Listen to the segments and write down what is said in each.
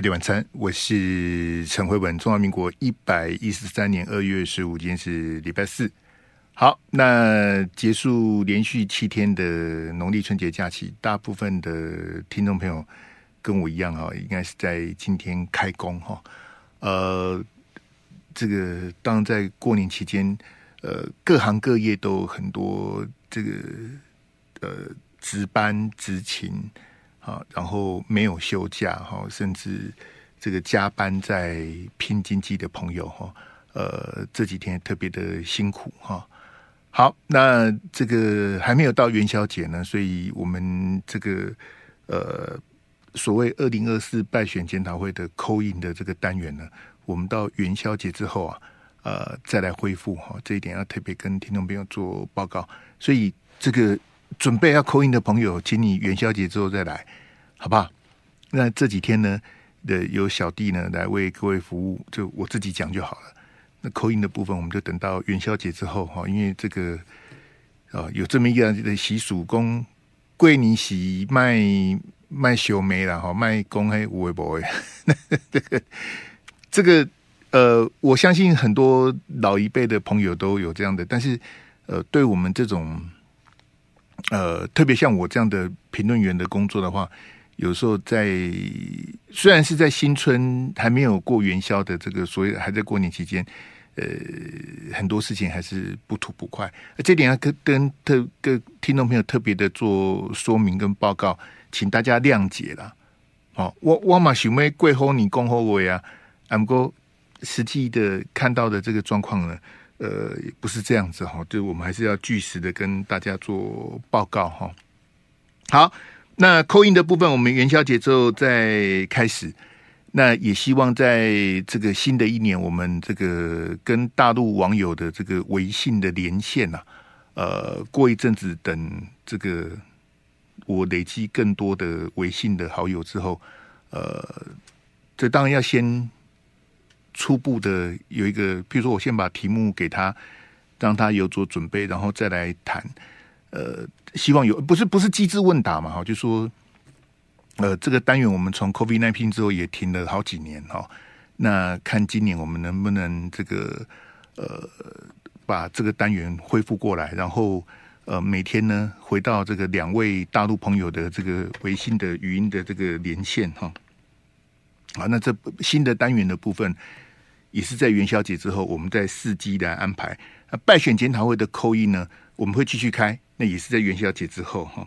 飞碟晚餐，我是陈慧文。中华民国一百一十三年二月十五，今天是礼拜四。好，那结束连续七天的农历春节假期，大部分的听众朋友跟我一样哈，应该是在今天开工哈。呃，这个当然在过年期间，呃，各行各业都很多这个呃值班执勤。啊，然后没有休假哈，甚至这个加班在拼经济的朋友哈，呃，这几天特别的辛苦哈。好，那这个还没有到元宵节呢，所以我们这个呃所谓二零二四败选检讨会的扣印的这个单元呢，我们到元宵节之后啊，呃，再来恢复哈，这一点要特别跟听众朋友做报告，所以这个。准备要 call in 的朋友，请你元宵节之后再来，好不好？那这几天呢，的有小弟呢来为各位服务，就我自己讲就好了。那 call in 的部分，我们就等到元宵节之后哈，因为这个啊有这么一个的习俗，公桂林喜卖卖小梅了哈，卖公黑五位 boy。这个这个呃，我相信很多老一辈的朋友都有这样的，但是呃，对我们这种。呃，特别像我这样的评论员的工作的话，有时候在虽然是在新春还没有过元宵的这个所谓还在过年期间，呃，很多事情还是不吐不快。这点要跟跟特跟听众朋友特别的做说明跟报告，请大家谅解啦。哦，我我嘛想要过好年恭候我呀，不过实际的看到的这个状况呢。呃，不是这样子哈，就我们还是要据实的跟大家做报告哈。好，那扣印的部分，我们元宵节之后再开始。那也希望在这个新的一年，我们这个跟大陆网友的这个微信的连线呐，呃，过一阵子等这个我累积更多的微信的好友之后，呃，这当然要先。初步的有一个，比如说我先把题目给他，让他有做准备，然后再来谈。呃，希望有不是不是机智问答嘛？哈，就说，呃，这个单元我们从 COVID-19 之后也停了好几年哈。那看今年我们能不能这个呃把这个单元恢复过来，然后呃每天呢回到这个两位大陆朋友的这个微信的语音的这个连线哈。好，那这新的单元的部分也是在元宵节之后，我们在伺机来安排。那败选检讨会的扣一呢，我们会继续开，那也是在元宵节之后哈。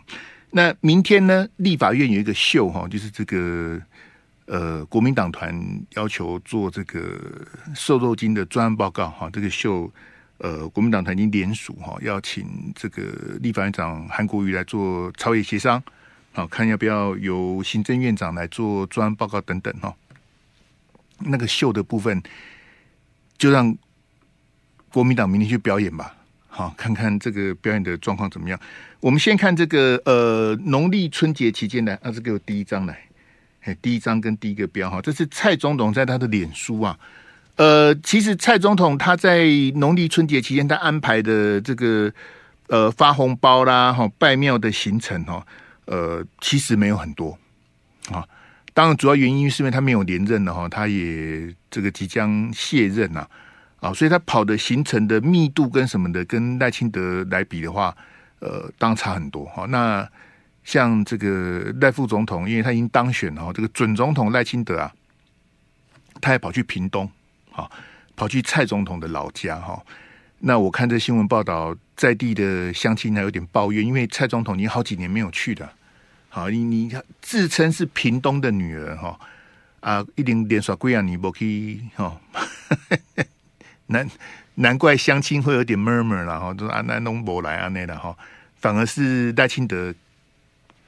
那明天呢，立法院有一个秀哈，就是这个呃，国民党团要求做这个瘦肉精的专案报告哈。这个秀呃，国民党团已经联署哈，要请这个立法院长韩国瑜来做朝野协商。好，看要不要由行政院长来做专案报告等等哈。那个秀的部分，就让国民党明天去表演吧。好，看看这个表演的状况怎么样。我们先看这个呃，农历春节期间的啊，这个第一张来，哎，第一张跟第一个标哈，这是蔡总统在他的脸书啊。呃，其实蔡总统他在农历春节期间他安排的这个呃发红包啦、哈拜庙的行程哈。呃，其实没有很多啊。当然，主要原因是因为他没有连任了哈，他也这个即将卸任呐啊，所以他跑的行程的密度跟什么的，跟赖清德来比的话，呃，当然差很多哈。那像这个赖副总统，因为他已经当选了，这个准总统赖清德啊，他也跑去屏东啊，跑去蔡总统的老家哈。那我看这新闻报道，在地的乡亲还有点抱怨，因为蔡总统已经好几年没有去了。好，你你自称是屏东的女儿哈啊，一定连耍贵啊，你不可以哈。难难怪相亲会有点 murmur 了哈，说啊，南东伯来啊那的哈，反而是赖清德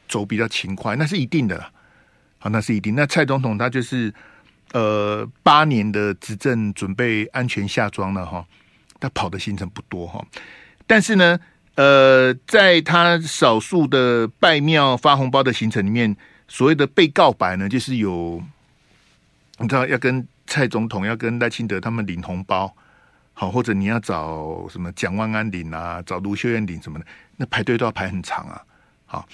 走比较勤快，那是一定的。好，那是一定。那蔡总统他就是呃八年的执政，准备安全下庄了哈。他跑的行程不多哈，但是呢，呃，在他少数的拜庙发红包的行程里面，所谓的被告白呢，就是有你知道要跟蔡总统、要跟赖清德他们领红包，好，或者你要找什么蒋万安领啊，找卢秀燕领什么的，那排队都要排很长啊。好，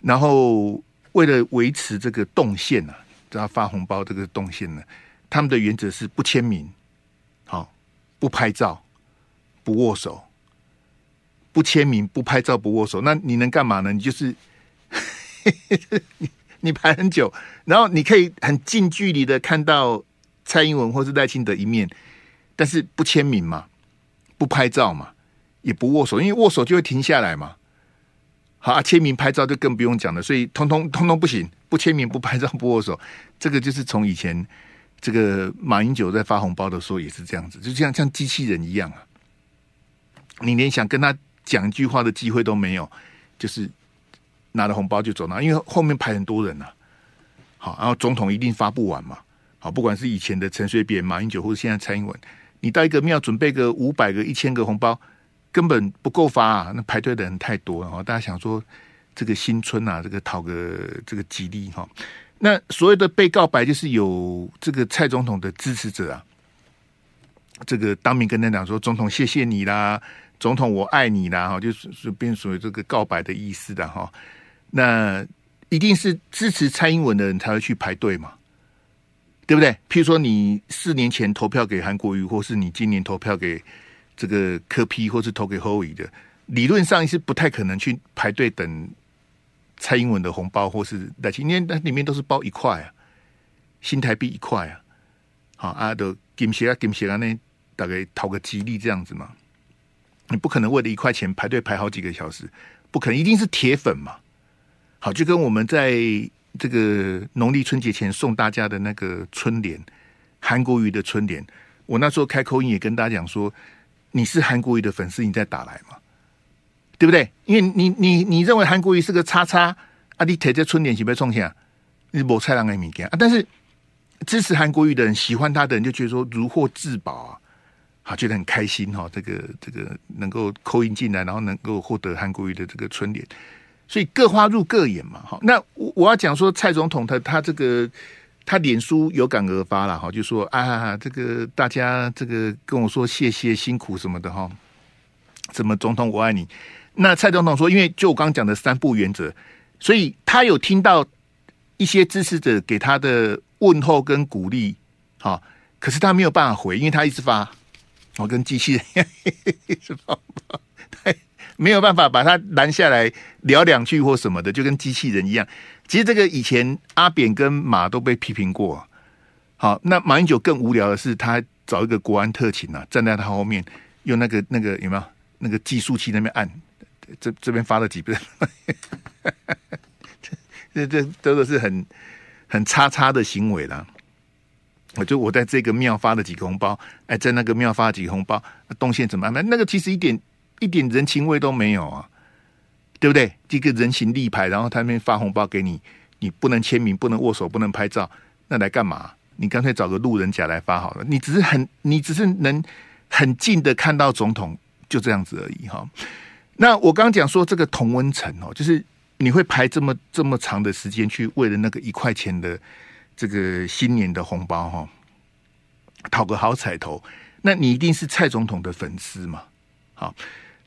然后为了维持这个动线啊，只要发红包这个动线呢，他们的原则是不签名，好，不拍照，不握手，不签名，不拍照，不握手。那你能干嘛呢？你就是 你你排很久，然后你可以很近距离的看到蔡英文或是赖清德一面，但是不签名嘛，不拍照嘛，也不握手，因为握手就会停下来嘛。好啊，签名拍照就更不用讲了，所以通通通通不行，不签名、不拍照、不握手，这个就是从以前这个马英九在发红包的时候也是这样子，就像像机器人一样啊，你连想跟他讲一句话的机会都没有，就是拿了红包就走了，因为后面排很多人呐、啊。好，然后总统一定发不完嘛，好，不管是以前的陈水扁、马英九，或者现在蔡英文，你到一个庙准备个五百个、一千个红包。根本不够发啊！那排队的人太多了哈，大家想说这个新春啊，这个讨个这个吉利哈。那所谓的被告白，就是有这个蔡总统的支持者啊，这个当面跟他讲说：“总统谢谢你啦，总统我爱你啦。”哈，就是是变属于这个告白的意思的哈。那一定是支持蔡英文的人才会去排队嘛，对不对？譬如说你四年前投票给韩国瑜，或是你今年投票给。这个柯 P 或是投给侯友的，理论上是不太可能去排队等蔡英文的红包，或是来今天那里面都是包一块啊，新台币一块啊，好啊，都金鞋啊金鞋啊，那大概讨个吉利这样子嘛，你不可能为了一块钱排队排好几个小时，不可能，一定是铁粉嘛。好，就跟我们在这个农历春节前送大家的那个春联，韩国瑜的春联，我那时候开口音也跟大家讲说。你是韩国瑜的粉丝，你再打来嘛，对不对？因为你你你认为韩国瑜是个叉叉啊，你贴在春联是不是冲下？你没菜郎给米给啊？但是支持韩国瑜的人，喜欢他的人就觉得说如获至宝啊，好觉得很开心哈。这个这个能够扣音进来，然后能够获得韩国瑜的这个春联，所以各花入各眼嘛。哈，那我我要讲说蔡总统他他这个。他脸书有感而发了哈，就说啊，这个大家这个跟我说谢谢辛苦什么的哈，什么总统我爱你。那蔡总统说，因为就我刚刚讲的三不原则，所以他有听到一些支持者给他的问候跟鼓励，哈，可是他没有办法回，因为他一直发，我跟机器人一直发，他没有办法把他拦下来聊两句或什么的，就跟机器人一样。其实这个以前阿扁跟马都被批评过，好，那马英九更无聊的是，他找一个国安特勤啊，站在他后面，用那个那个有没有那个计数器那边按，这这边发了几遍，这这这都是很很叉叉的行为了。我就我在这个庙发了几个红包，哎，在那个庙发了几个红包，动线怎么安排？那个其实一点一点人情味都没有啊。对不对？这个人形立牌，然后他们发红包给你，你不能签名，不能握手，不能拍照，那来干嘛？你干脆找个路人甲来发好了。你只是很，你只是能很近的看到总统，就这样子而已哈。那我刚讲说这个同温层哦，就是你会排这么这么长的时间去为了那个一块钱的这个新年的红包哈，讨个好彩头，那你一定是蔡总统的粉丝嘛？好。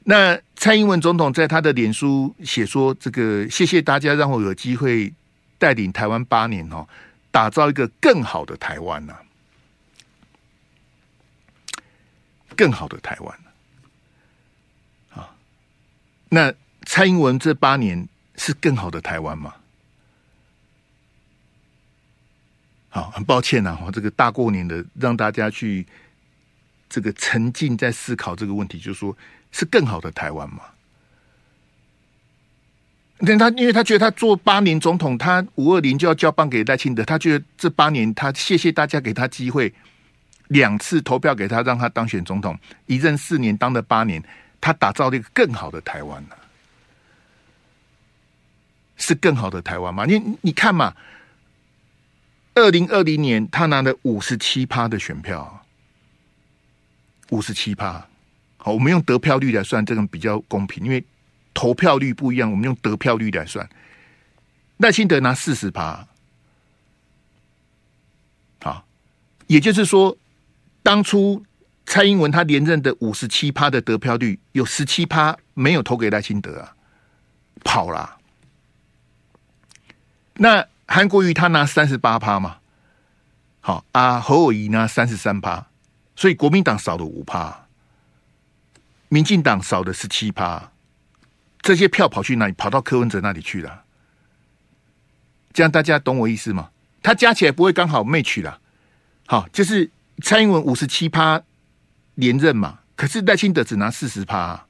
那蔡英文总统在他的脸书写说：“这个谢谢大家让我有机会带领台湾八年哦，打造一个更好的台湾呐，更好的台湾。”啊，那蔡英文这八年是更好的台湾吗？好，很抱歉呐，我这个大过年的让大家去这个沉浸在思考这个问题，就是说。是更好的台湾吗？但他因为他觉得他做八年总统，他五二零就要交棒给赖清德，他觉得这八年他谢谢大家给他机会，两次投票给他，让他当选总统，一任四年当了八年，他打造了一个更好的台湾呢？是更好的台湾吗？你你看嘛，二零二零年他拿了五十七趴的选票，五十七趴。好，我们用得票率来算，这个比较公平，因为投票率不一样，我们用得票率来算。赖清德拿四十趴，好，也就是说，当初蔡英文他连任的五十七趴的得票率，有十七趴没有投给赖清德啊，跑了。那韩国瑜他拿三十八趴嘛，好啊，侯友宜拿三十三趴，所以国民党少了五趴，民进党少了十七趴，这些票跑去哪里？跑到柯文哲那里去了。这样大家懂我意思吗？他加起来不会刚好 match 了。好，就是蔡英文五十七趴连任嘛，可是赖清德只拿四十趴。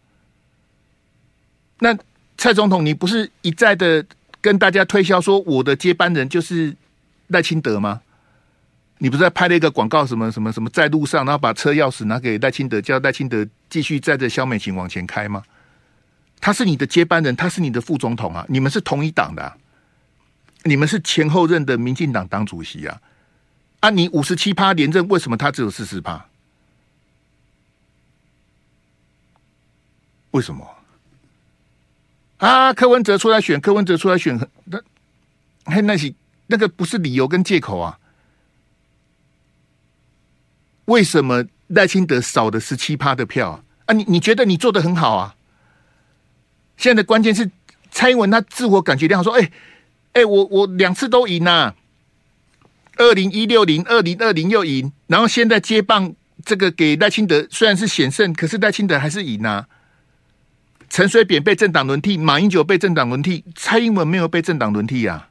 那蔡总统，你不是一再的跟大家推销说我的接班人就是赖清德吗？你不是在拍了一个广告，什么什么什么在路上，然后把车钥匙拿给赖清德，叫赖清德继续载着萧美琴往前开吗？他是你的接班人，他是你的副总统啊，你们是同一党的。你们是前后任的民进党党主席啊！啊，你五十七趴连任，为什么他只有四十趴？为什么？啊，柯文哲出来选，柯文哲出来选，那嘿，那些那个不是理由跟借口啊？为什么赖清德少的十七趴的票啊？啊，你你觉得你做的很好啊？现在的关键是蔡英文他自我感觉良好，说哎。哎、我我两次都赢呐、啊，二零一六零，二零二零又赢，然后现在接棒这个给赖清德，虽然是险胜，可是赖清德还是赢呐、陈水扁被政党轮替，马英九被政党轮替，蔡英文没有被政党轮替啊，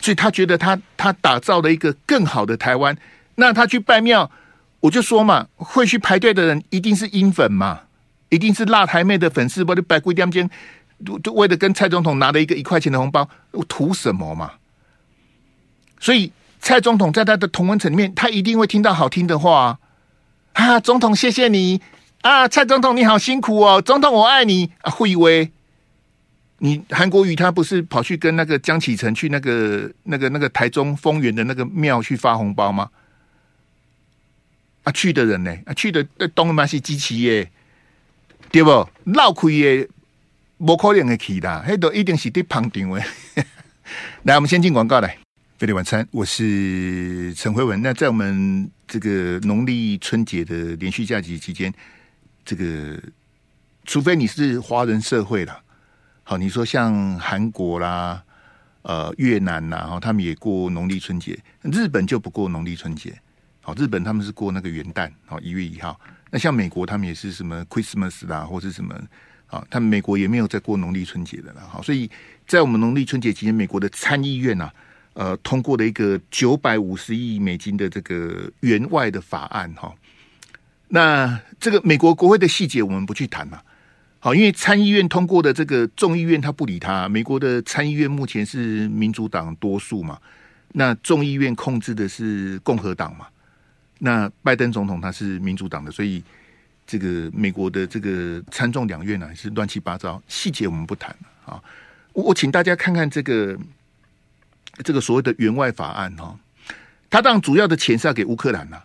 所以他觉得他他打造了一个更好的台湾。那他去拜庙，我就说嘛，会去排队的人一定是英粉嘛，一定是辣台妹的粉丝，不就拜贵点间。就就为了跟蔡总统拿了一个一块钱的红包，我图什么嘛？所以蔡总统在他的同温层里面，他一定会听到好听的话！啊，总统谢谢你啊，蔡总统你好辛苦哦，总统我爱你啊，惠威，你韩国瑜他不是跑去跟那个江启臣去那个那个那个台中丰原的那个庙去发红包吗？啊，去的人呢？啊，去的东马是机器耶，对不？绕亏耶。不可能会去的，那都一定是在旁听的。来，我们先进广告来。飞碟晚餐，我是陈辉文。那在我们这个农历春节的连续假期期间，这个除非你是华人社会了，好，你说像韩国啦、呃越南呐，哈，他们也过农历春节。日本就不过农历春节，好，日本他们是过那个元旦，好，一月一号。那像美国，他们也是什么 Christmas 啦，或是什么。啊，他们美国也没有在过农历春节的了，哈，所以在我们农历春节期间，美国的参议院啊，呃，通过了一个九百五十亿美金的这个援外的法案，哈。那这个美国国会的细节我们不去谈了，好，因为参议院通过的这个众议院他不理他，美国的参议院目前是民主党多数嘛，那众议院控制的是共和党嘛，那拜登总统他是民主党的，所以。这个美国的这个参众两院呢，是乱七八糟，细节我们不谈啊。我我请大家看看这个这个所谓的援外法案哈，它当主要的钱是要给乌克兰呐。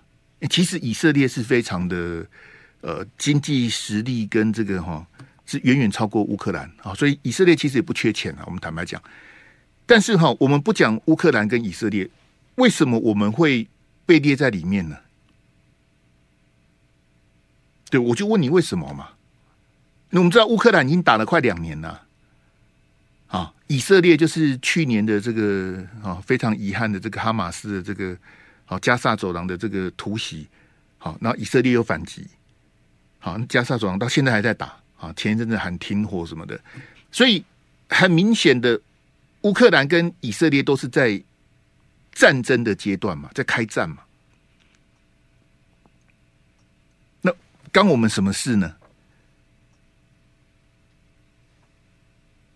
其实以色列是非常的呃经济实力跟这个哈是远远超过乌克兰啊，所以以色列其实也不缺钱啊。我们坦白讲，但是哈，我们不讲乌克兰跟以色列，为什么我们会被列在里面呢？对，我就问你为什么嘛？那我们知道乌克兰已经打了快两年了，啊，以色列就是去年的这个啊非常遗憾的这个哈马斯的这个好加萨走廊的这个突袭，好，然后以色列又反击，好，加萨走廊到现在还在打啊，前一阵子喊停火什么的，所以很明显的，乌克兰跟以色列都是在战争的阶段嘛，在开战嘛。那干我们什么事呢？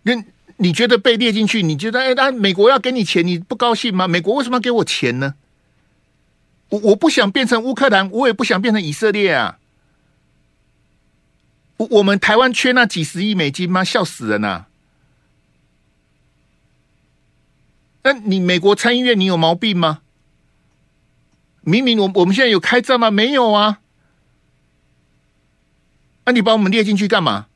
那你觉得被列进去？你觉得哎，那美国要给你钱，你不高兴吗？美国为什么要给我钱呢？我我不想变成乌克兰，我也不想变成以色列啊！我我们台湾缺那几十亿美金吗？笑死人呐！那你美国参议院，你有毛病吗？明明我我们现在有开战吗？没有啊！那、你把我们列进去干嘛？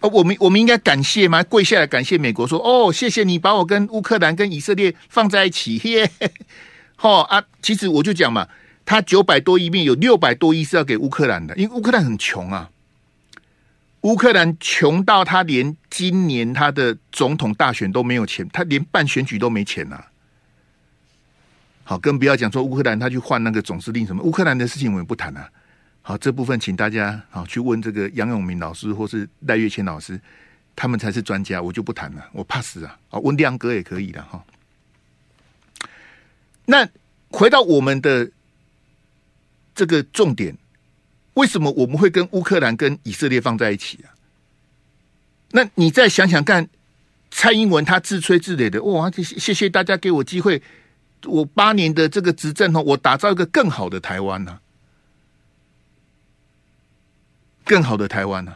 哦，我们我们应该感谢吗？跪下来感谢美国，说哦，谢谢你把我跟乌克兰跟以色列放在一起。耶，好啊，其实我就讲嘛，他九百多亿面有六百多亿是要给乌克兰的，因为乌克兰很穷啊。乌克兰穷到他连今年他的总统大选都没有钱，他连办选举都没钱呐、啊。好，更不要讲说乌克兰他去换那个总司令什么，乌克兰的事情我们不谈啊。好，这部分请大家好去问这个杨永明老师或是赖月谦老师，他们才是专家，我就不谈了，我怕死啊。啊，问亮哥也可以的哈。那回到我们的这个重点。为什么我们会跟乌克兰跟以色列放在一起啊？那你再想想看，蔡英文他自吹自擂的，哇！谢谢大家给我机会，我八年的这个执政哦，我打造一个更好的台湾呢，更好的台湾呢，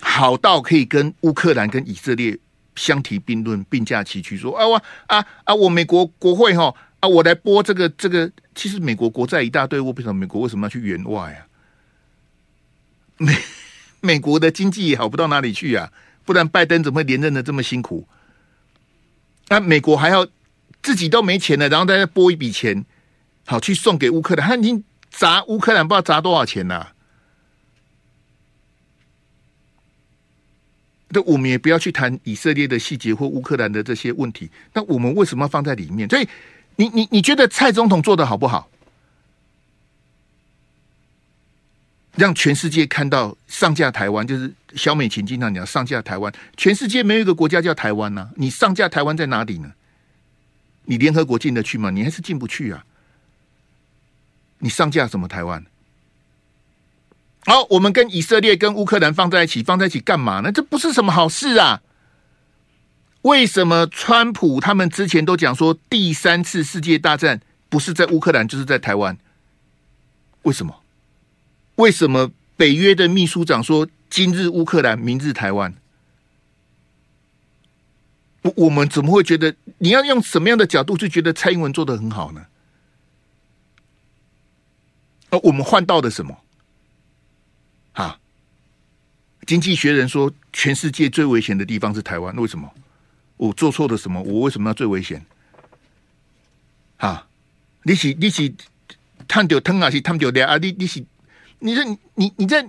好到可以跟乌克兰跟以色列相提并论，并驾齐驱，说啊我啊啊我美国国会哈啊我来拨这个这个，其实美国国债一大堆，我为什么美国为什么要去援外啊？美 美国的经济也好不到哪里去啊，不然拜登怎么会连任的这么辛苦？那美国还要自己都没钱了，然后再拨一笔钱，好去送给乌克兰，他已经砸乌克兰不知道砸多少钱了。那我们也不要去谈以色列的细节或乌克兰的这些问题。那我们为什么要放在里面？所以你你你觉得蔡总统做的好不好？让全世界看到上架台湾，就是萧美琴经常讲上架台湾。全世界没有一个国家叫台湾呐、你上架台湾在哪里呢？你联合国进得去吗？你还是进不去啊！你上架什么台湾？好，我们跟以色列、跟乌克兰放在一起，放在一起干嘛呢？这不是什么好事啊！为什么川普他们之前都讲说第三次世界大战不是在乌克兰就是在台湾？为什么？为什么北约的秘书长说今日乌克兰，明日台湾？我我们怎么会觉得你要用什么样的角度去觉得蔡英文做的很好呢？而，我们换到了什么？啊，经济学人说全世界最危险的地方是台湾，为什么？我做错了什么？我为什么要最危险？啊，你是你是探掉汤啊，是探掉的啊？你你是？你这你你在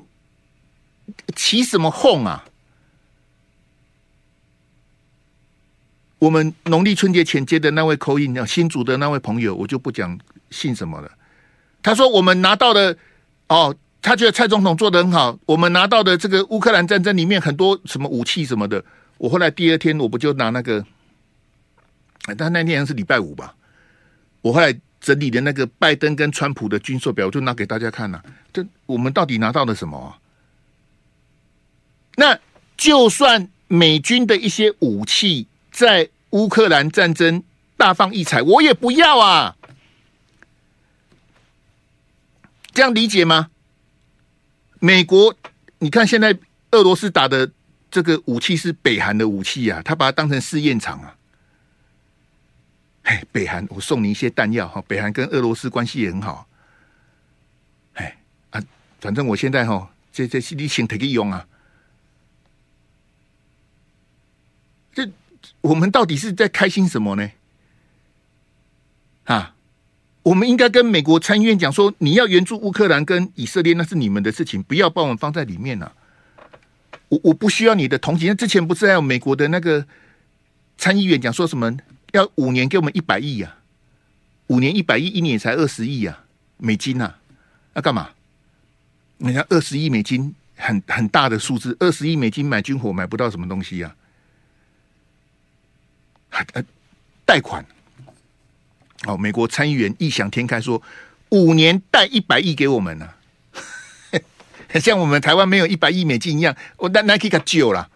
起什么哄啊？我们农历春节前接的那位口音新竹的那位朋友，我就不讲姓什么了。他说我们拿到的哦，他觉得蔡总统做的很好。我们拿到的这个乌克兰战争里面很多什么武器什么的，我后来第二天我不就拿那个，但那天是礼拜五吧，我后来。整理的那个拜登跟川普的军售表，我就拿给大家看了、这我们到底拿到了什么、那就算美军的一些武器在乌克兰战争大放异彩，我也不要啊！这样理解吗？美国，你看现在俄罗斯打的这个武器是北韩的武器啊，他把它当成试验场啊。哎，北韩，我送你一些弹药哈。北韩跟俄罗斯关系也很好。哎啊，反正我现在哈，这这你请可以用啊。这我们到底是在开心什么呢？我们应该跟美国参议院讲说，你要援助乌克兰跟以色列，那是你们的事情，不要把我们放在里面了、我我不需要你的同情。之前不是还有美国的那个参议员讲说什么？要五年给我们一百亿呀，五年一百亿，一年才二十亿啊，美金呐，要干嘛？你看二十亿美金很很大的数字，二十亿美金买军火买不到什么东西呀，呃，贷款，哦，美国参议员异想天开说五年贷一百亿给我们呢，像我们台湾没有一百亿美金一样，我那那可以给救了。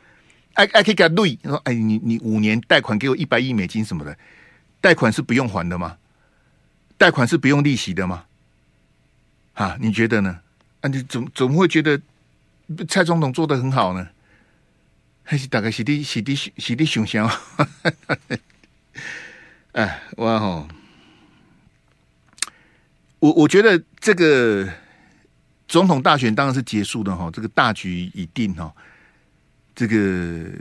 I I 可以给他累，说哎，你你五年贷款给我一百亿美金什么的，贷款是不用还的吗？贷款是不用利息的吗？啊，你觉得呢？啊，你怎怎么会觉得蔡总统做得很好呢？还是大概是的，是的，是的，想象。哎，哇吼！我我觉得这个总统大选当然是结束的哈，这个大局已定哈。这个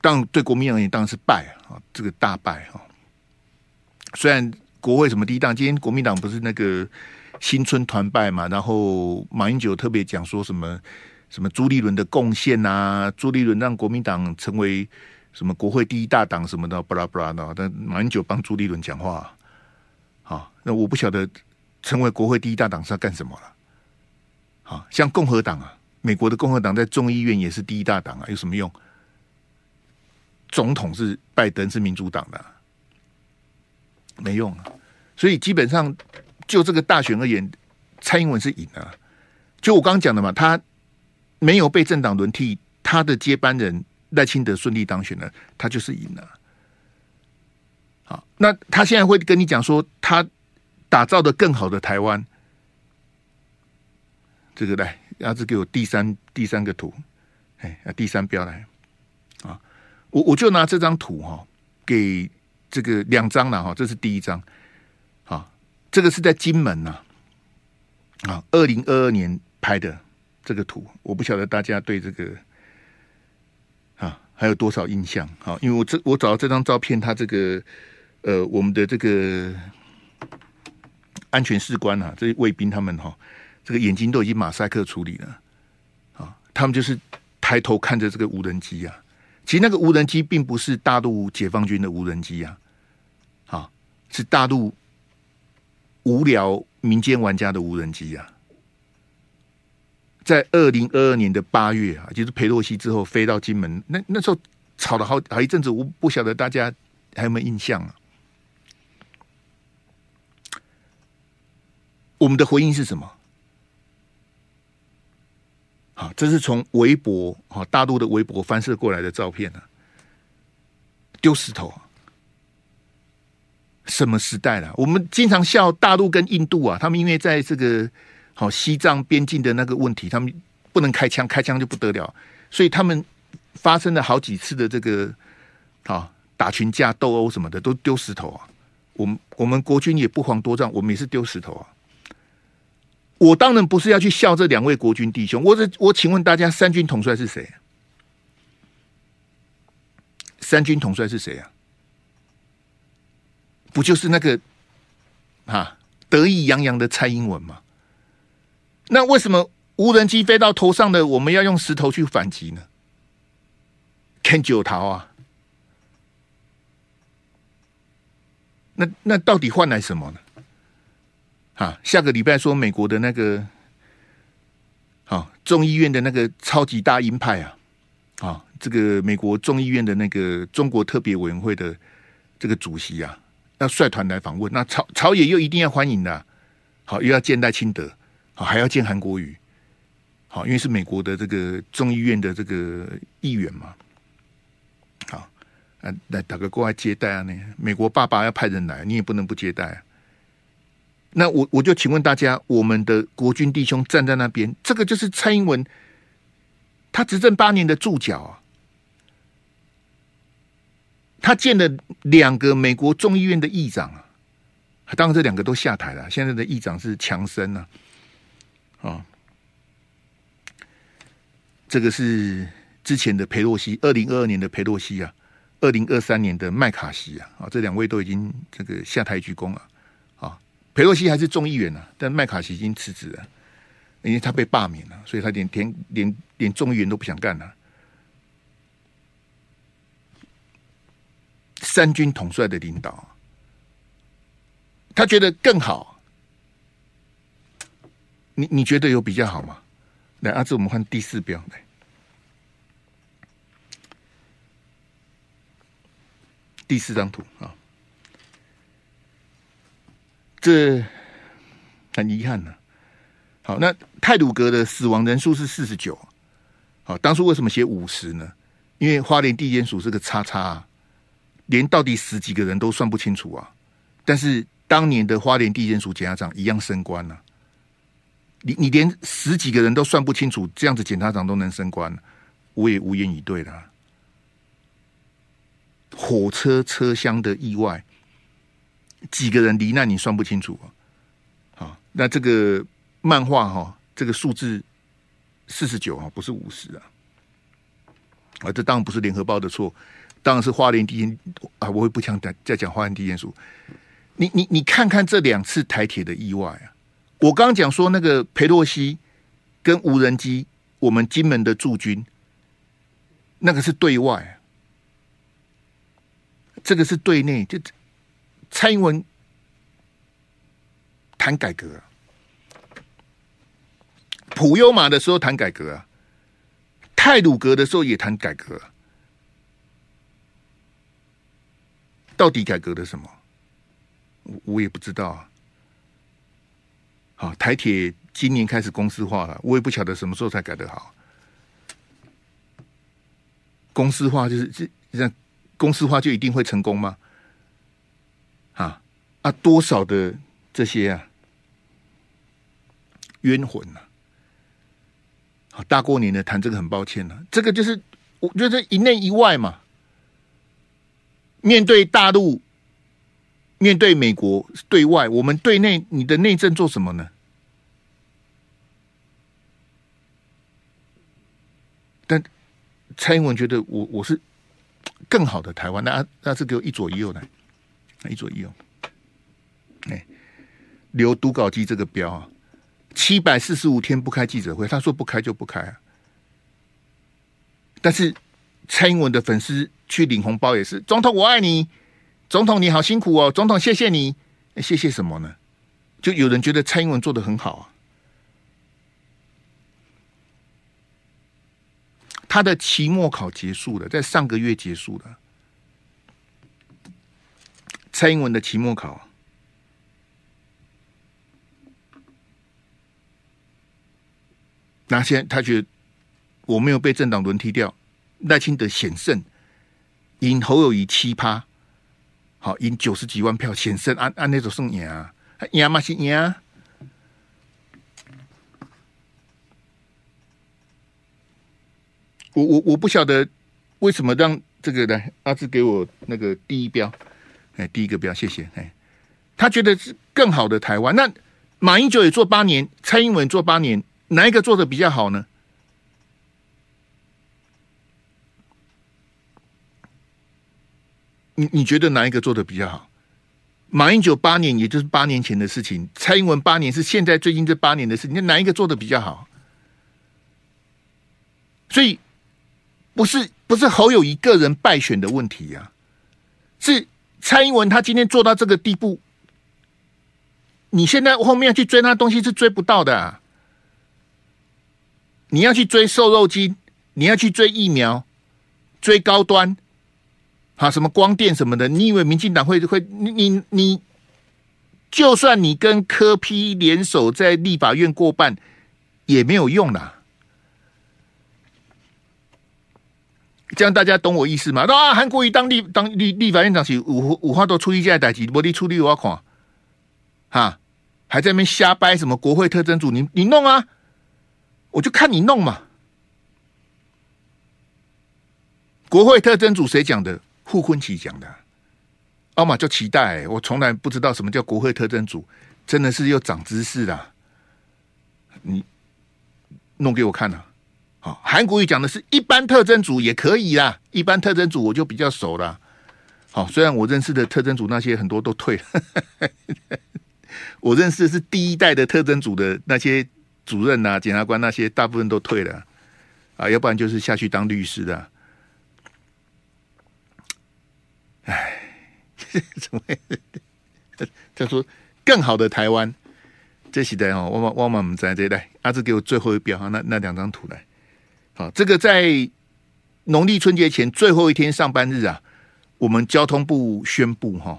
当对国民而言当然是败啊，这个大败啊。虽然国会什么低档，今天国民党不是那个新春团败嘛，然后马英九特别讲说什么什么朱立伦的贡献啊，朱立伦让国民党成为什么国会第一大党什么的，巴拉巴拉的。但马英九帮朱立伦讲话，啊，那我不晓得成为国会第一大党是要干什么了。啊，像共和党啊，美国的共和党在众议院也是第一大党啊，有什么用？总统是拜登是民主党的，没用啊。所以基本上就这个大选而言，蔡英文是赢了。就我刚刚讲的嘛，他。没有被政党轮替，他的接班人赖清德顺利当选了，他就是赢了。好，那他现在会跟你讲说，他打造的更好的台湾。这个来，阿志给我第三第三个图，哎，第三标来啊，我我就拿这张图哈，给这个两张了哈，这是第一张，啊，这个是在金门呐，啊，二零二二年拍的。这个图我不晓得大家对这个啊还有多少印象？好，因为我这我找到这张照片，他这个呃我们的这个安全士官啊，这些卫兵他们哈，这个眼睛都已经马赛克处理了啊，他们就是抬头看着这个无人机啊，其实那个无人机并不是大陆解放军的无人机啊，啊，是大陆无聊民间玩家的无人机啊。在二零二二年的八月啊，就是裴洛西之后飞到金门，那那时候吵了好好一阵子，我不晓得大家还有没有印象啊？我们的回应是什么？好，这是从微博啊，大陆的微博翻摄过来的照片啊，丢石头，什么时代了？我们经常笑大陆跟印度啊，他们因为在这个。好，西藏边境的那个问题，他们不能开枪，开枪就不得了，所以他们发生了好几次的这个啊打群架、斗殴什么的，都丢石头啊。我们我们国军也不遑多让，我们也是丢石头啊。我当然不是要去笑这两位国军弟兄，我这我请问大家，三军统帅是谁？三军统帅是谁啊？不就是那个啊得意洋洋的蔡英文吗？那为什么无人机飞到头上的，我们要用石头去反击呢？看九桃啊！那那到底换来什么呢？啊，下个礼拜说美国的那个，啊，众议院的那个超级大鹰派啊，啊，这个美国众议院的那个中国特别委员会的这个主席啊，要率团来访问，那朝朝野又一定要欢迎的，好，又要见赖清德。好，还要见韩国瑜，好，因为是美国的这个众议院的这个议员嘛，好，啊，来打个过来接待啊，那美国爸爸要派人来，你也不能不接待啊。那我我就请问大家，我们的国军弟兄站在那边，这个就是蔡英文他执政八年的注脚啊，他见了两个美国众议院的议长啊，当然这两个都下台了，现在的议长是强森啊。啊、这个是之前的裴洛西，二零二二年的裴洛西啊，二零二三年的麦卡锡啊，啊、这两位都已经这个下台鞠躬了。佩，洛西还是众议员呢、啊，但麦卡锡已经辞职了，因为他被罢免了，所以他连连连连众议员都不想干了。三军统帅的领导，他觉得更好。你你觉得有比较好吗？来，阿志，我们换第四标来。第四张图啊，这很遗憾呢、啊。好，那泰鲁阁的死亡人数是四十九。好，当初为什么写五十呢？因为花莲地检署是个叉叉啊，连到底死几个人都算不清楚啊。但是当年的花莲地检署检察长一样升官了、啊。你你连十几个人都算不清楚，这样子检察长都能升官，我也无言以对了。火车车厢的意外，几个人罹难，你算不清楚啊？好，那这个漫画哈，这个数字四十九啊，不是五十啊。啊，这当然不是联合报的错，当然是花莲地检啊，我会不想再再讲花莲地检署。你你你看看这两次台铁的意外啊！我刚刚讲说那个裴洛西跟无人机我们金门的驻军，那个是对外，这个是对内。就蔡英文谈改革，普悠玛的时候谈改革啊，泰鲁阁的时候也谈改革啊，到底改革的什么？我我也不知道啊。好，台铁今年开始公司化了，我也不晓得什么时候才改得好。公司化就是这这公司化就一定会成功吗？啊，多少的这些啊冤魂呐！好，大过年的谈这个很抱歉了，这个就是我觉得一内一外嘛，面对大陆。面对美国对外，我们对内，你的内政做什么呢？但蔡英文觉得我我是更好的台湾，那那是给我一左一右来，一左一右。哎，留读稿机这个标啊，七百四十五天不开记者会，他说不开就不开啊。但是蔡英文的粉丝去领红包也是，总统我爱你。总统你好辛苦哦，总统谢谢你，谢谢什么呢？就有人觉得蔡英文做的很好啊。他的期末考结束了，在上个月结束了。蔡英文的期末考，那现在他觉得我没有被政党轮替掉，赖清德险胜，赢侯友宜七趴。好，赢九十几万票，险胜，按按那种胜赢啊，赢嘛是赢。我我我不晓得为什么让这个来阿志给我那个第一标，哎，第一个标，谢谢，哎，他觉得是更好的台湾。那马英九也做八年，蔡英文做八年，哪一个做的比较好呢？你你觉得哪一个做的比较好？马英九八年，也就是八年前的事情；蔡英文八年，是现在最近这八年的事情。那哪一个做的比较好？所以不是不是侯友一个人败选的问题呀、啊，是蔡英文他今天做到这个地步，你现在后面去追他东西是追不到的、啊。你要去追瘦肉精，你要去追疫苗，追高端。啊，什么光电什么的？你以为民进党会会你你你，就算你跟柯批联手在立法院过半，也没有用啦。这样大家懂我意思吗？啊，韩国瑜当立当立立法院长是五五花都出一件代志，我你出力我要看，哈，还在那边瞎掰什么国会特侦组？你你弄啊，我就看你弄嘛。国会特征组谁讲的？傅崐萁讲的，奥马就期待。我从来不知道什么叫国会特征组，真的是又长知识了。你弄给我看了。好，韩国语讲的是一般特征组也可以啦，一般特征组我就比较熟了。好，虽然我认识的特征组那些很多都退了，我认识的是第一代的特征组的那些主任呐、啊、检察官那些，大部分都退了啊，要不然就是下去当律师的。哎，怎么？他说更好的台湾，这是的哦。我们我们在这里来，阿志给我最后一标哈，那那两张图来。好，这个在农历春节前最后一天上班日啊，我们交通部宣布哈，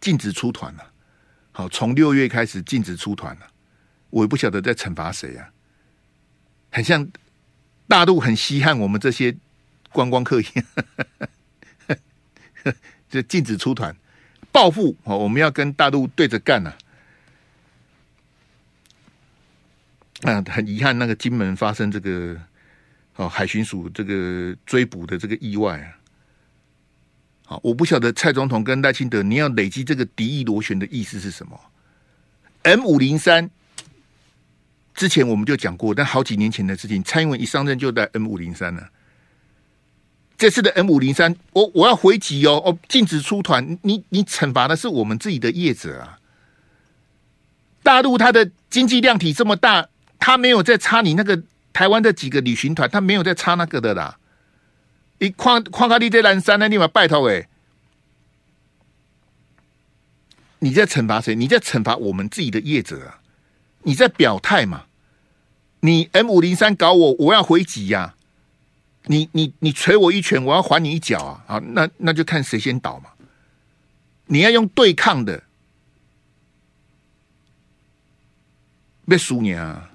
禁止出团了。好，从六月开始禁止出团了。我也不晓得在惩罚谁啊，很像大陆很稀罕我们这些观光客一样。就禁止出团，报复哦！我们要跟大陆对着干呐！啊，很遗憾，那个金门发生这个哦，海巡署这个追捕的这个意外啊！好，我不晓得蔡总统跟赖清德，你要累积这个敌意螺旋的意思是什么？M 五零三之前我们就讲过，但好几年前的事情，蔡英文一上任就带 M 五零三了。这次的 M 五零三，我我要回击哦哦，禁止出团，你你惩罚的是我们自己的业者啊！大陆它的经济量体这么大，它没有在差你那个台湾的几个旅行团，他没有在插那个的啦。你跨跨卡利在南山那地方拜托哎，你在惩罚谁？你在惩罚我们自己的业者啊！你在表态嘛？你 M 五零三搞我，我要回击呀、啊！你你你捶我一拳，我要还你一脚啊！啊，那那就看谁先倒嘛！你要用对抗的，别输你啊！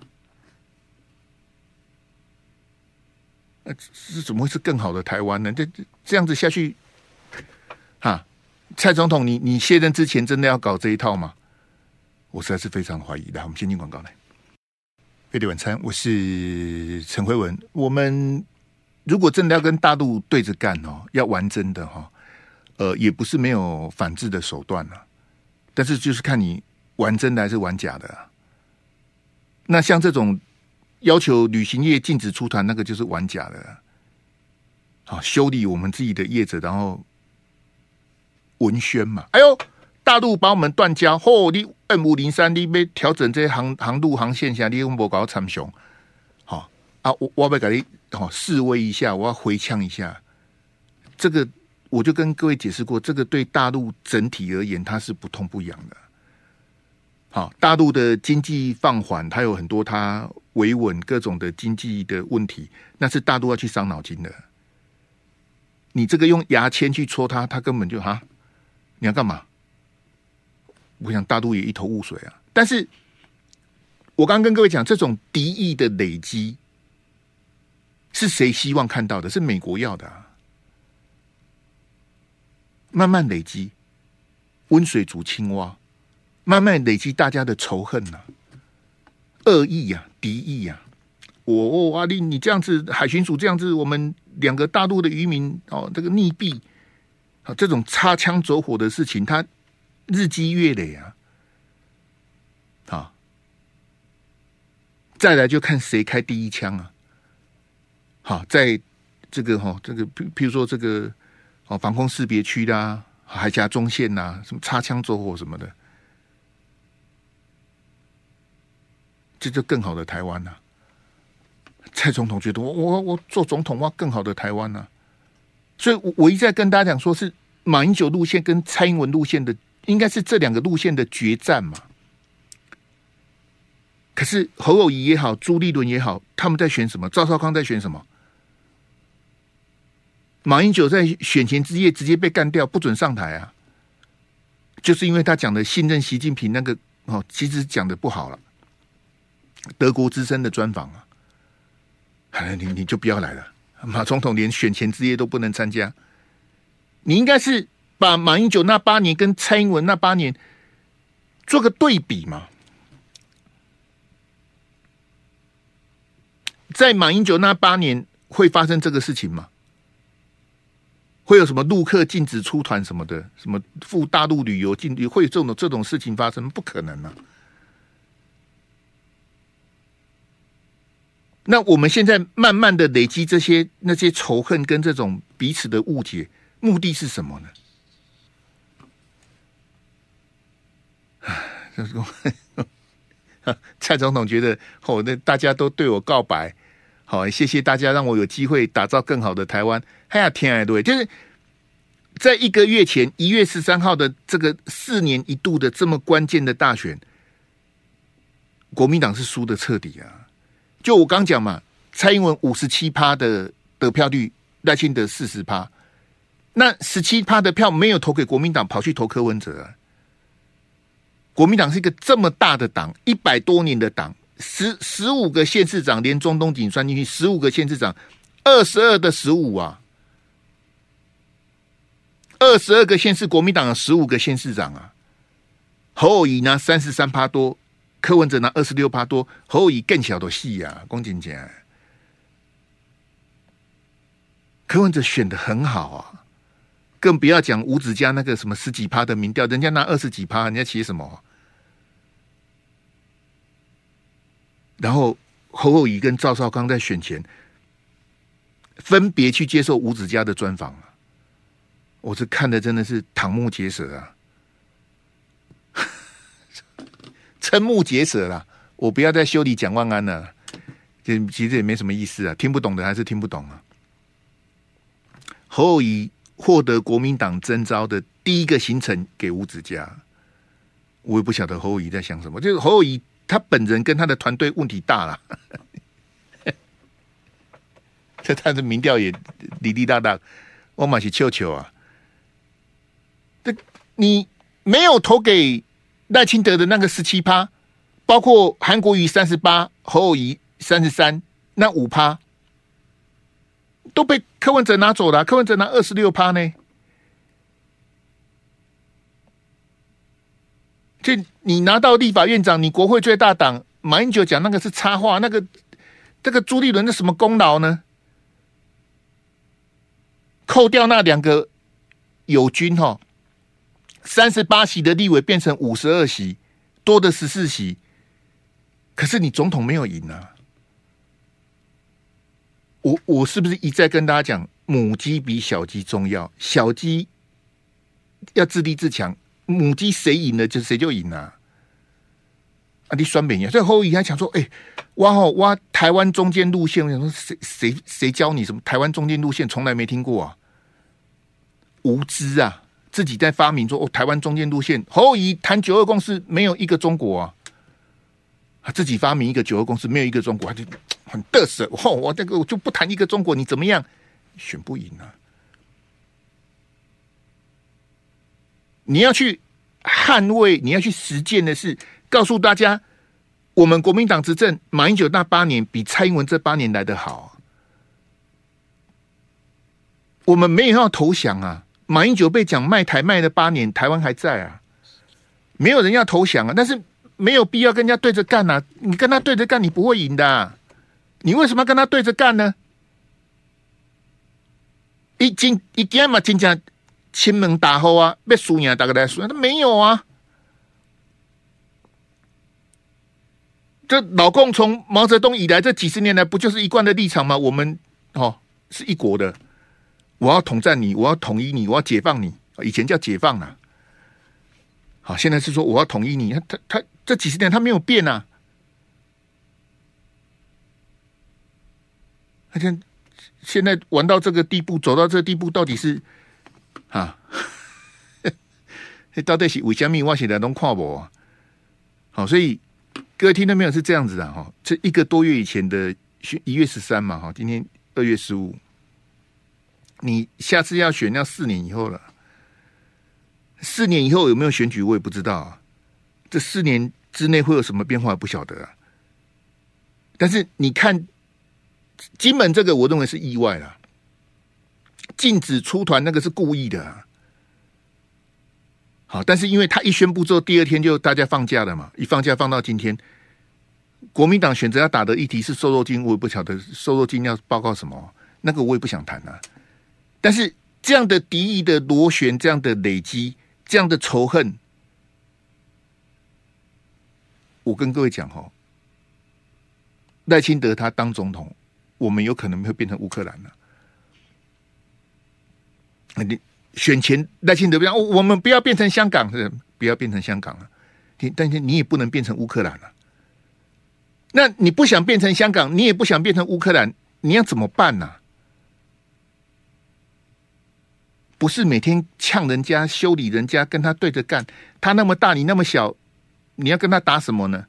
那这怎么会是更好的台湾呢？这这这样子下去，哈，蔡总统，你你卸任之前真的要搞这一套吗？我实在是非常怀疑。来，我们先进广告来。飞碟晚餐，我是陈辉文。我们如果真的要跟大陆对着干哦，要玩真的哈，呃，也不是没有反制的手段了，但是就是看你玩真的还是玩假的。那像这种。要求旅行业禁止出团，那个就是玩假的。好，修理我们自己的业者，然后文宣嘛。哎呦，大陆把我们断交，嚯、哦！你 M 五零三，你被调整这些航航路航线下，你用不搞参雄？好啊，我我要给你好示威一下，我要回呛一下。这个我就跟各位解释过，这个对大陆整体而言，它是不痛不痒的。好，大陆的经济放缓，它有很多它。维稳各种的经济的问题，那是大陆要去伤脑筋的。你这个用牙签去戳它，它根本就哈，你要干嘛？我想大陆也一头雾水啊。但是，我刚跟各位讲，这种敌意的累积，是谁希望看到的？是美国要的啊。慢慢累积，温水煮青蛙，慢慢累积大家的仇恨呐、啊。恶意呀、啊，敌意呀、啊！我哦，阿力，你这样子，海巡署这样子，我们两个大陆的渔民哦，这个溺毙，啊，这种擦枪走火的事情，他日积月累啊！啊，再来就看谁开第一枪啊！好，在这个哈，这个譬譬如说这个哦，防空识别区啦，海峡中线呐、啊，什么擦枪走火什么的。这就更好的台湾呐、啊！蔡总统觉得我我我做总统，哇更好的台湾呐、啊！所以我，我一再跟大家讲，说是马英九路线跟蔡英文路线的，应该是这两个路线的决战嘛。可是侯友宜也好，朱立伦也好，他们在选什么？赵少康在选什么？马英九在选前之夜直接被干掉，不准上台啊！就是因为他讲的信任习近平那个哦，其实讲的不好了。德国之声的专访啊，你你就不要来了。马总统连选前之夜都不能参加，你应该是把马英九那八年跟蔡英文那八年做个对比嘛。在马英九那八年会发生这个事情吗？会有什么陆客禁止出团什么的？什么赴大陆旅游禁会有这种这种事情发生？不可能啊！那我们现在慢慢的累积这些那些仇恨跟这种彼此的误解，目的是什么呢？蔡总统觉得哦，那大家都对我告白，好，谢谢大家让我有机会打造更好的台湾。哎呀，天爱对，就是在一个月前一月十三号的这个四年一度的这么关键的大选，国民党是输的彻底啊。就我刚讲嘛，蔡英文五十七趴的得票率，赖清德四十趴，那十七趴的票没有投给国民党，跑去投柯文哲。国民党是一个这么大的党，一百多年的党，十十五个县市长，连中东锦算进去，十五个县市长，二十二的十五啊，二十二个县市，国民党有十五个县市长啊，侯友宜呢三十三趴多。柯文哲拿二十六趴多，侯友宜更小的戏呀，龚姐姐。柯文哲选的很好啊，更不要讲五子嘉那个什么十几趴的民调，人家拿二十几趴，人家写什么？然后侯友宜跟赵少康在选前分别去接受五子嘉的专访，我是看的真的是瞠目结舌啊。瞠目结舌了，我不要再修理蒋万安了。这其实也没什么意思啊，听不懂的还是听不懂啊。侯友宜获得国民党征召的第一个行程给吴子嘉，我也不晓得侯友宜在想什么。就是侯友宜他本人跟他的团队问题大了，这他的民调也滴滴答答，我马是球球啊。这你没有投给赖清德的那个十七趴，包括韩国瑜三十八，侯友宜。三十三，那五趴都被柯文哲拿走了，柯文哲拿二十六趴呢。就你拿到立法院长，你国会最大党马英九讲那个是插话，那个这个朱立伦的什么功劳呢？扣掉那两个友军哈，三十八席的立委变成五十二席，多的十四席，可是你总统没有赢啊。我我是不是一再跟大家讲，母鸡比小鸡重要？小鸡要自立自强，母鸡谁赢了就谁就赢了啊！你双扁呀！所以后羿还想说，哎、挖好挖台湾中间路线，我想说谁谁谁教你什么台湾中间路线？从来没听过啊！无知啊！自己在发明说哦，台湾中间路线，后羿谈九二共识，没有一个中国啊！他自己发明一个九二共识，没有一个中国，他就。很得瑟，哦，我这个我就不谈一个中国，你怎么样？选不赢啊！你要去捍卫，你要去实践的是告诉大家，我们国民党执政马英九那八年比蔡英文这八年来得好。我们没有要投降啊！马英九被讲卖台卖了八年，台湾还在啊，没有人要投降啊！但是没有必要跟人家对着干啊！你跟他对着干，你不会赢的。你为什么要跟他对着干呢？一进一见嘛，真正亲门打后啊，被输赢大家来输，他没有啊。这老共从毛泽东以来这几十年来，不就是一贯的立场吗？我们哦是一国的，我要统战你，我要统一你，我要解放你。以前叫解放啊，好，现在是说我要统一你。他他他这几十年他没有变啊。而且现在玩到这个地步，走到这个地步，到底是啊？到底是为什么？我现在都看不。好，所以各位听到没有？是这样子的哈。这一个多月以前的一月十三嘛，哈，今天二月十五，你下次要选要四年以后了。四年以后有没有选举，我也不知道啊。这四年之内会有什么变化，不晓得啊。但是你看。金门这个我认为是意外了，禁止出团那个是故意的，啊，好，但是因为他一宣布之后，第二天就大家放假了嘛，一放假放到今天，国民党选择要打的议题是瘦肉精，我也不晓得瘦肉精要报告什么，那个我也不想谈啊。但是这样的敌意的螺旋，这样的累积，这样的仇恨，我跟各位讲哈，赖清德他当总统。我们有可能会变成乌克兰了。你选前赖清德不要，我们不要变成香港，是不要变成香港了。但是你也不能变成乌克兰了。那你不想变成香港，你也不想变成乌克兰，你要怎么办呢？不是每天呛人家、修理人家，跟他对着干。他那么大，你那么小，你要跟他打什么呢？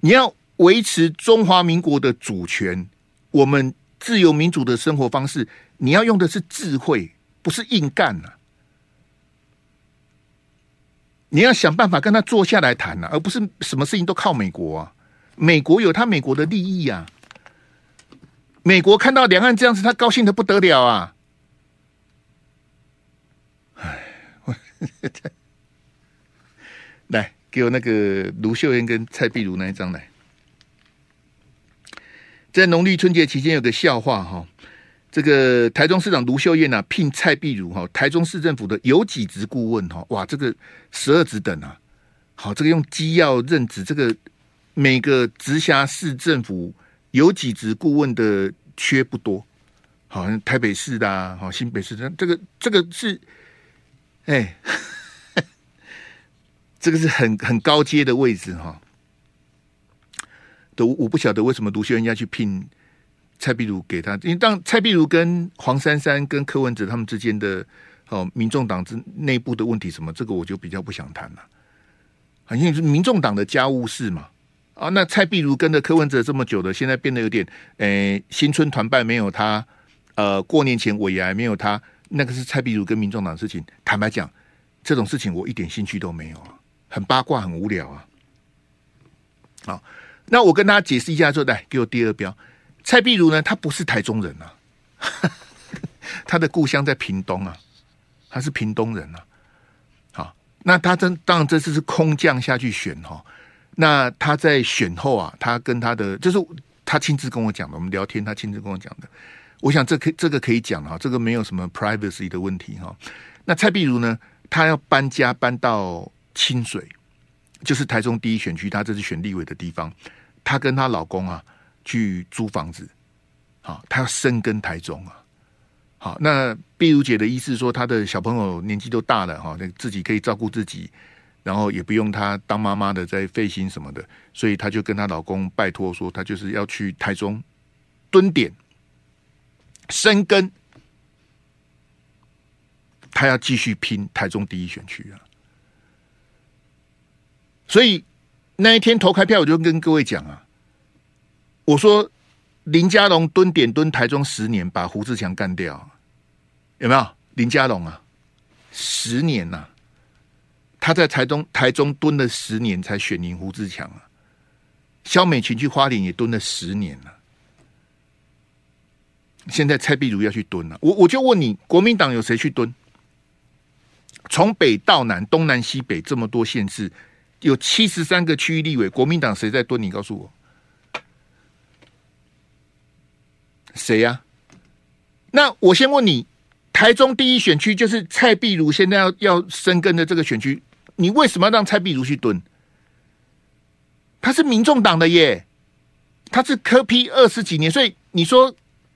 你要。维持中华民国的主权，我们自由民主的生活方式，你要用的是智慧，不是硬干啊！你要想办法跟他坐下来谈啊，而不是什么事情都靠美国啊！美国有他美国的利益啊！美国看到两岸这样子，他高兴得不得了啊！哎，我给我那个卢秀燕跟蔡壁如那一张来。在农历春节期间，有个笑话哈，这个台中市长卢秀燕啊，聘蔡壁如哈，台中市政府的有几职顾问哈，哇，这个十二职等啊，好，这个用机要任职，这个每个直辖市政府有几职顾问的缺不多，好像台北市的啊，好新北市的，这个这个是，哎，这个是很很高阶的位置哈。都，我不晓得为什么卢秀燕要去聘蔡壁如给他，因为当蔡壁如跟黄珊珊跟柯文哲他们之间的哦，民众党之内部的问题什么，这个我就比较不想谈了。好像是民众党的家务事嘛。啊，那蔡壁如跟着柯文哲这么久的，现在变得有点，诶、新春团拜没有他，呃，过年前尾牙没有他，那个是蔡壁如跟民众党的事情。坦白讲，这种事情我一点兴趣都没有啊，很八卦，很无聊啊。好，那我跟大家解释一下，说来给我第二标。蔡壁如呢，他不是台中人啊，他的故乡在屏东啊，他是屏东人啊。好，那他真当然这次是空降下去选哈。那他在选后啊，他跟他的就是他亲自跟我讲的，我们聊天，他亲自跟我讲的。我想这可这个可以讲哈，这个没有什么 privacy 的问题哈。那蔡壁如呢，他要搬家搬到清水，就是台中第一选区，他这是选立委的地方。她跟她老公啊去租房子，好，她要深耕台中啊。好，那碧如姐的意思说，她的小朋友年纪都大了哈，那自己可以照顾自己。然后也不用她当妈妈的在费心什么的，所以她就跟她老公拜托说，她就是要去台中蹲点深耕，她要继续拼台中第一选区啊！所以那一天投开票，我就跟各位讲啊，我说林佳龙蹲点蹲台中十年，把胡志强干掉，有没有？林佳龙啊，十年呐、啊！他在台中台中蹲了十年才选赢胡志强啊，萧美琴去花莲也蹲了十年了，现在蔡壁如要去蹲了，我我就问你，国民党有谁去蹲？从北到南，东南西北这么多县市，有七十三个区域立委，国民党谁在蹲？你告诉我，谁呀？那我先问你，台中第一选区就是蔡壁如现在要要深耕的这个选区。你为什么要让蔡壁如去蹲？他是民众党的耶，他是柯 P 二十几年，所以你说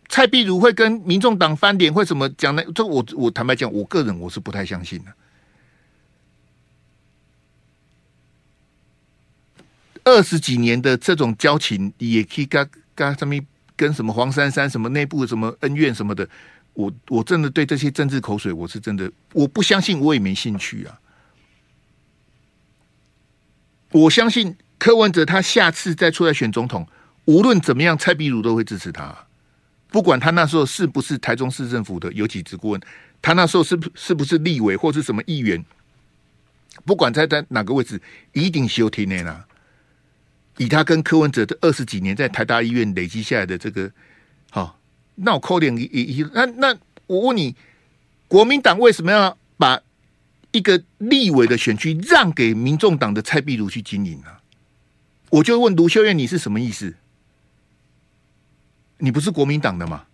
蔡壁如会跟民众党翻脸，会怎么讲呢？这我我坦白讲，我个人我是不太相信的。二十几年的这种交情，也可以跟跟什么跟什么黄珊珊什么内部什么恩怨什么的，我我真的对这些政治口水，我是真的我不相信，我也没兴趣啊。我相信柯文哲他下次再出来选总统，无论怎么样，蔡壁如都会支持他。不管他那时候是不是台中市政府的有几职顾问，他那时候是不是不是立委或是什么议员，不管在在哪个位置，一定休庭内啦。以他跟柯文哲的二十几年在台大医院累积下来的这个，好，那我扣点一一那那我问你，国民党为什么要把？一个立委的选区让给民众党的蔡壁如去经营啊，我就问卢秀燕，你是什么意思？你不是国民党的吗？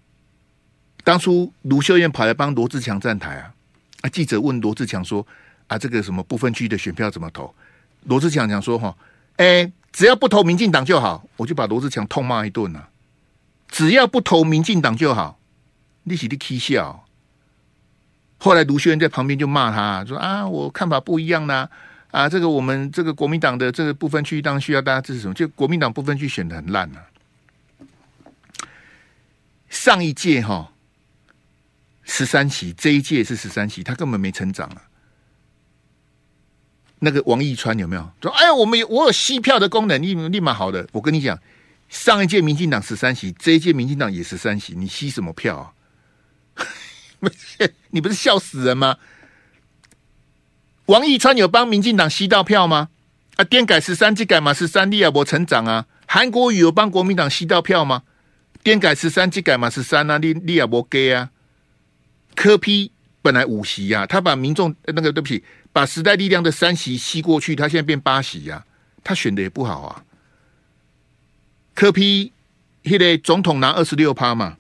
当初卢秀燕跑来帮罗志强站台啊，啊，记者问罗志强说啊，这个什么不分区的选票怎么投？罗志强讲说哈，哎，只要不投民进党就好，我就把罗志强痛骂一顿啊，只要不投民进党就好，你是的起笑。后来卢秀燕在旁边就骂他说啊，我看法不一样啦，啊，这个我们这个国民党的这个部分区当然需要大家支持什么？就国民党部分区选的很烂啊。上一届哈十三席，这一届是十三席，他根本没成长啊。那个王义川有没有说？哎呀，我们有我有吸票的功能，立立马好的。我跟你讲，上一届民进党十三席，这一届民进党也十三席，你吸什么票啊？你不是笑死人吗？王义川有帮民进党吸到票吗？啊，电改十三，这改嘛十三，立亚博成长啊。韩国瑜有帮国民党吸到票吗？电改十三，这改嘛十三啊，立立亚博给啊。柯批本来五席呀，他把民众那个对不起，把时代力量的三席吸过去，他现在变八席呀，他选的也不好啊。柯批现在总统拿二十六趴嘛。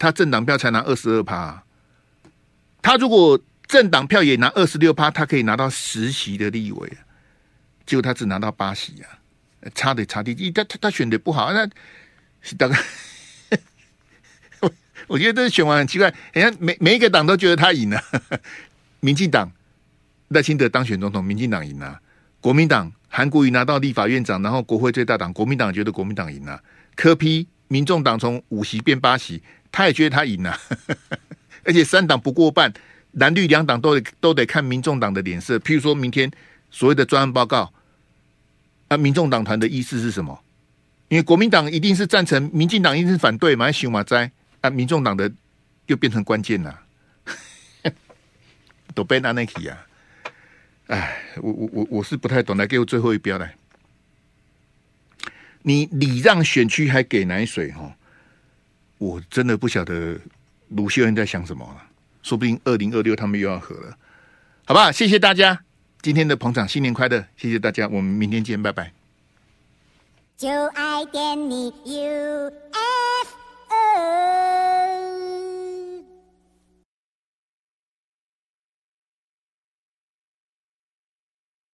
他政党票才拿二十二趴，他如果政党票也拿二十六趴，他可以拿到十席的立委，结果他只拿到八席啊，差的差的，他他他选的不好，那大概 我我觉得这选完很奇怪，好像每每一个党都觉得他赢了，民进党赖清德当选总统，民进党赢了，国民党韩国瑜拿到立法院长，然后国会最大党国民党觉得国民党赢了，柯批民众党从五席变八席，他也觉得他赢了，而且三党不过半，蓝绿两党都得都得看民众党的脸色。譬如说明天所谓的专案报告，啊，民众党团的意思是什么？因为国民党一定是赞成，民进党一定是反对嘛？熊马哉啊，民众党的又变成关键了，都被拿那起啊！哎，我我我我是不太懂，来给我最后一标来。你礼让选区还给奶水哈？我真的不晓得卢秀燕在想什么了。说不定二零二六他们又要和了，好吧？谢谢大家今天的捧场，新年快乐！谢谢大家，我们明天见，拜拜。就爱点你 UFO